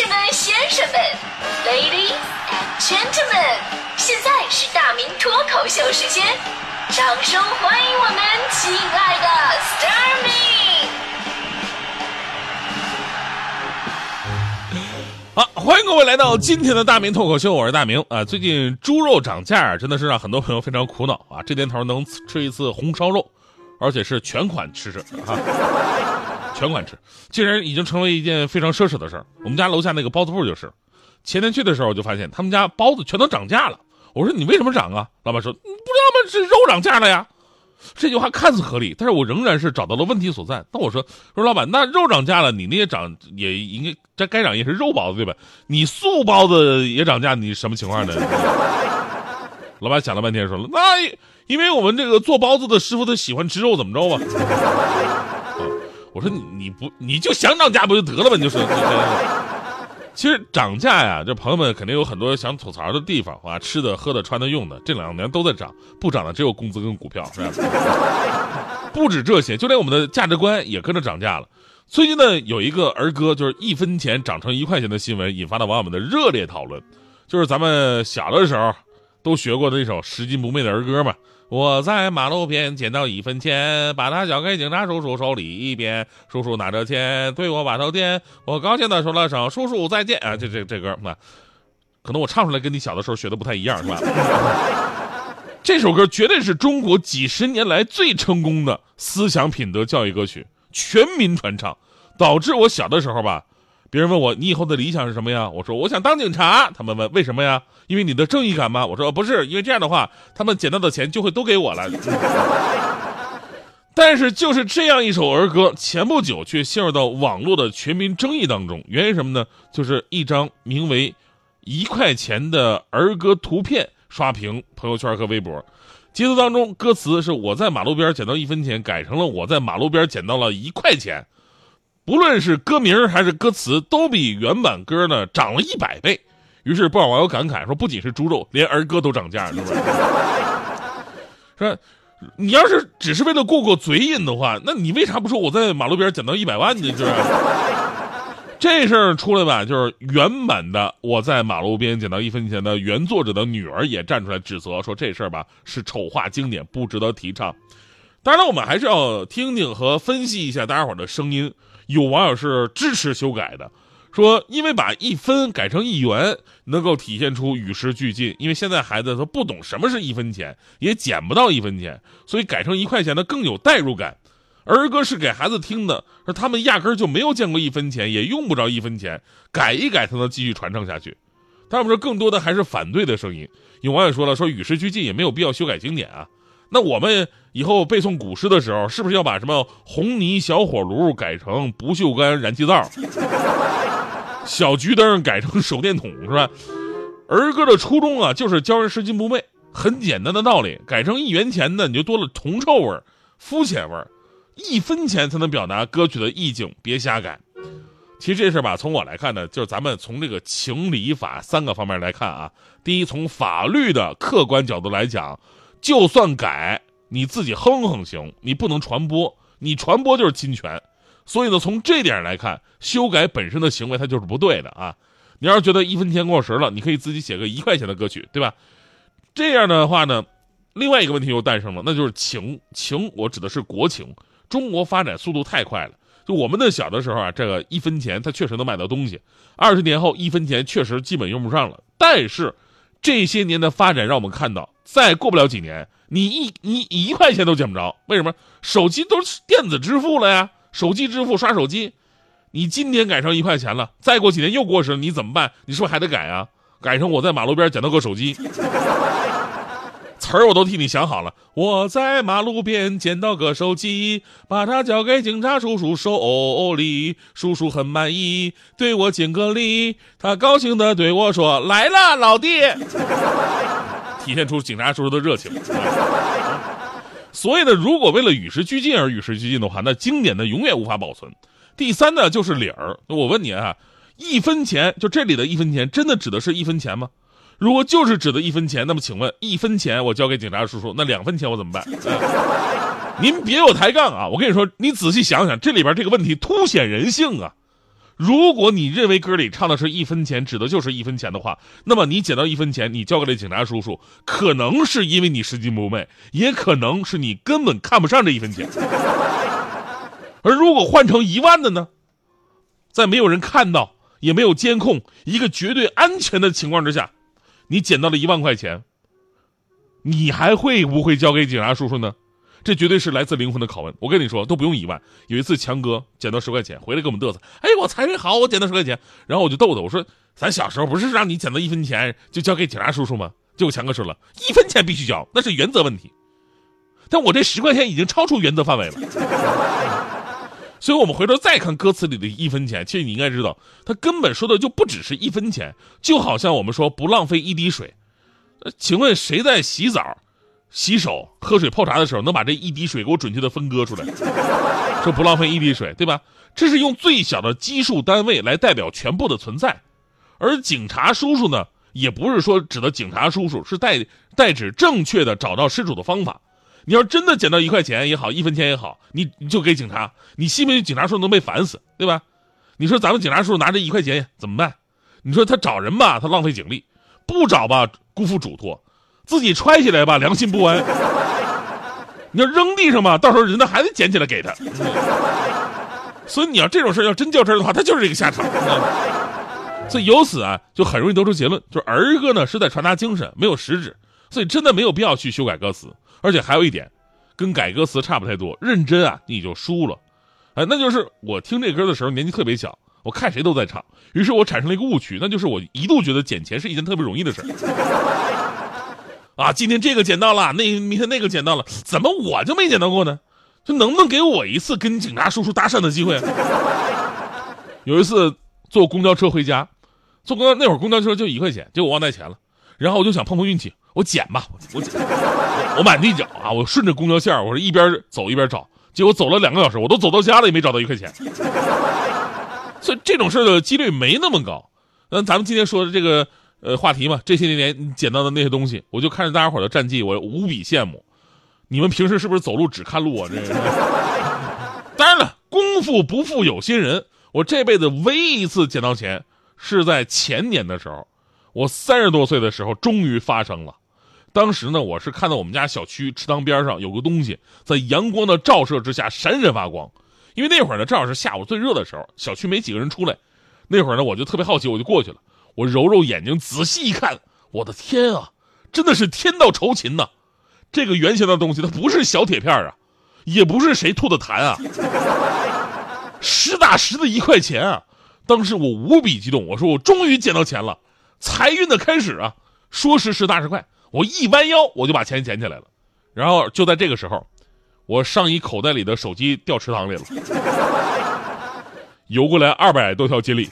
士们、先生们，Ladies and Gentlemen，现在是大明脱口秀时间，掌声欢迎我们亲爱的 s t a r m y 好，欢迎各位来到今天的大明脱口秀，我是大明啊。最近猪肉涨价，真的是让很多朋友非常苦恼啊。这年头能吃一次红烧肉，而且是全款吃吃啊，全款吃，竟然已经成为一件非常奢侈的事儿。我们家楼下那个包子铺就是，前天去的时候我就发现他们家包子全都涨价了。我说你为什么涨啊？老板说你不知道吗？是肉涨价了呀。这句话看似合理，但是我仍然是找到了问题所在。那我说说老板，那肉涨价了，你那些涨也应该这该涨也是肉包子对吧？你素包子也涨价，你什么情况呢？老板想了半天说了，那因为我们这个做包子的师傅他喜欢吃肉，怎么着吧？我说你你不你就想涨价不就得了吗？你就说。其实涨价呀，这朋友们肯定有很多想吐槽的地方啊，吃的、喝的、穿的、用的，这两年都在涨，不涨的只有工资跟股票，是吧？不止这些，就连我们的价值观也跟着涨价了。最近呢，有一个儿歌，就是一分钱涨成一块钱的新闻，引发了网友们的热烈讨论。就是咱们小的时候都学过的那首拾金不昧的儿歌嘛。我在马路边捡到一分钱，把它交给警察叔叔手里一边，叔叔拿着钱对我把头点，我高兴的说了声“叔叔再见”啊，这这这歌那，可能我唱出来跟你小的时候学的不太一样，是吧？这首歌绝对是中国几十年来最成功的思想品德教育歌曲，全民传唱，导致我小的时候吧，别人问我你以后的理想是什么呀？我说我想当警察。他们问为什么呀？因为你的正义感吗？我说不是，因为这样的话，他们捡到的钱就会都给我了。但是就是这样一首儿歌，前不久却陷入到网络的全民争议当中。原因什么呢？就是一张名为“一块钱”的儿歌图片刷屏朋友圈和微博。截图当中，歌词是我在马路边捡到一分钱，改成了我在马路边捡到了一块钱。不论是歌名还是歌词，都比原版歌呢涨了一百倍。于是不少网友感慨说，不仅是猪肉，连儿歌都涨价，是不是？说你要是只是为了过过嘴瘾的话，那你为啥不说我在马路边捡到一百万呢？是不是？这事儿出来吧，就是原版的我在马路边捡到一分钱的原作者的女儿也站出来指责说这事儿吧是丑化经典，不值得提倡。当然了，我们还是要听听和分析一下大家伙的声音。有网友是支持修改的，说因为把一分改成一元，能够体现出与时俱进。因为现在孩子他不懂什么是一分钱，也捡不到一分钱，所以改成一块钱呢更有代入感。儿歌是给孩子听的，说他们压根儿就没有见过一分钱，也用不着一分钱，改一改才能继续传承下去。他们说更多的还是反对的声音。有网友说了，说与时俱进也没有必要修改经典啊。那我们以后背诵古诗的时候，是不是要把什么红泥小火炉改成不锈钢燃气灶，小桔灯改成手电筒，是吧？儿歌的初衷啊，就是教人拾金不昧，很简单的道理。改成一元钱呢，你就多了铜臭味儿、肤浅味儿，一分钱才能表达歌曲的意境，别瞎改。其实这事吧，从我来看呢，就是咱们从这个情理法三个方面来看啊。第一，从法律的客观角度来讲。就算改，你自己哼哼行，你不能传播，你传播就是侵权。所以呢，从这点来看，修改本身的行为它就是不对的啊。你要是觉得一分钱过时了，你可以自己写个一块钱的歌曲，对吧？这样的话呢，另外一个问题又诞生了，那就是情情，我指的是国情。中国发展速度太快了，就我们的小的时候啊，这个一分钱它确实能买到东西，二十年后一分钱确实基本用不上了。但是这些年的发展让我们看到。再过不了几年，你一你一块钱都捡不着，为什么？手机都是电子支付了呀，手机支付刷手机，你今天改成一块钱了，再过几年又过时了，你怎么办？你是不是还得改啊？改成我在马路边捡到个手机，词儿我都替你想好了。我在马路边捡到个手机，把它交给警察叔叔手里，叔叔很满意，对我敬个礼，他高兴的对我说：“来了，老弟。”体现出警察叔叔的热情。所以呢，如果为了与时俱进而与时俱进的话，那经典呢永远无法保存。第三呢，就是理儿。我问你啊，一分钱就这里的一分钱，真的指的是一分钱吗？如果就是指的一分钱，那么请问一分钱我交给警察叔叔，那两分钱我怎么办？您别有抬杠啊！我跟你说，你仔细想想，这里边这个问题凸显人性啊。如果你认为歌里唱的是一分钱，指的就是一分钱的话，那么你捡到一分钱，你交给了警察叔叔，可能是因为你拾金不昧，也可能是你根本看不上这一分钱。而如果换成一万的呢？在没有人看到，也没有监控，一个绝对安全的情况之下，你捡到了一万块钱，你还会不会交给警察叔叔呢？这绝对是来自灵魂的拷问。我跟你说，都不用一万。有一次，强哥捡到十块钱回来给我们嘚瑟，哎，我财运好，我捡到十块钱。然后我就逗他，我说，咱小时候不是让你捡到一分钱就交给警察叔叔吗？结果强哥说了一分钱必须交，那是原则问题。但我这十块钱已经超出原则范围了。所以我们回头再看歌词里的一分钱，其实你应该知道，他根本说的就不只是一分钱，就好像我们说不浪费一滴水。呃，请问谁在洗澡？洗手、喝水、泡茶的时候，能把这一滴水给我准确的分割出来，说不浪费一滴水，对吧？这是用最小的基数单位来代表全部的存在。而警察叔叔呢，也不是说指的警察叔叔，是代代指正确的找到失主的方法。你要真的捡到一块钱也好，一分钱也好，你你就给警察，你信不信警察叔叔能被烦死，对吧？你说咱们警察叔叔拿着一块钱怎么办？你说他找人吧，他浪费警力；不找吧，辜负嘱托。自己揣起来吧，良心不安。你要扔地上吧，到时候人家还得捡起来给他。所以你要这种事要真较真的话，他就是这个下场。所以由此啊，就很容易得出结论，就是儿歌呢是在传达精神，没有实质。所以真的没有必要去修改歌词。而且还有一点，跟改歌词差不太多，认真啊你就输了。哎，那就是我听这歌的时候年纪特别小，我看谁都在唱，于是我产生了一个误区，那就是我一度觉得捡钱是一件特别容易的事儿。啊，今天这个捡到了，那明天那个捡到了，怎么我就没捡到过呢？就能不能给我一次跟警察叔叔搭讪的机会？有一次坐公交车回家，坐公交那会儿公交车就一块钱，结果忘带钱了，然后我就想碰碰运气，我捡吧，我捡，我满地找啊，我顺着公交线我说一边走一边找，结果走了两个小时，我都走到家了也没找到一块钱，所以这种事的几率没那么高。那咱们今天说的这个。呃，话题嘛，这些年捡到的那些东西，我就看着大家伙的战绩，我无比羡慕。你们平时是不是走路只看路啊？这个。当然了，功夫不负有心人，我这辈子唯一一次捡到钱，是在前年的时候，我三十多岁的时候，终于发生了。当时呢，我是看到我们家小区池塘边上有个东西，在阳光的照射之下闪闪发光。因为那会儿呢，正好是下午最热的时候，小区没几个人出来。那会儿呢，我就特别好奇，我就过去了。我揉揉眼睛，仔细一看，我的天啊，真的是天道酬勤呐！这个圆形的东西，它不是小铁片啊，也不是谁吐的痰啊，实打实的一块钱啊！当时我无比激动，我说我终于捡到钱了，财运的开始啊！说时迟，那时快，我一弯腰，我就把钱捡起来了。然后就在这个时候，我上衣口袋里的手机掉池塘里了，游过来二百多条锦鲤。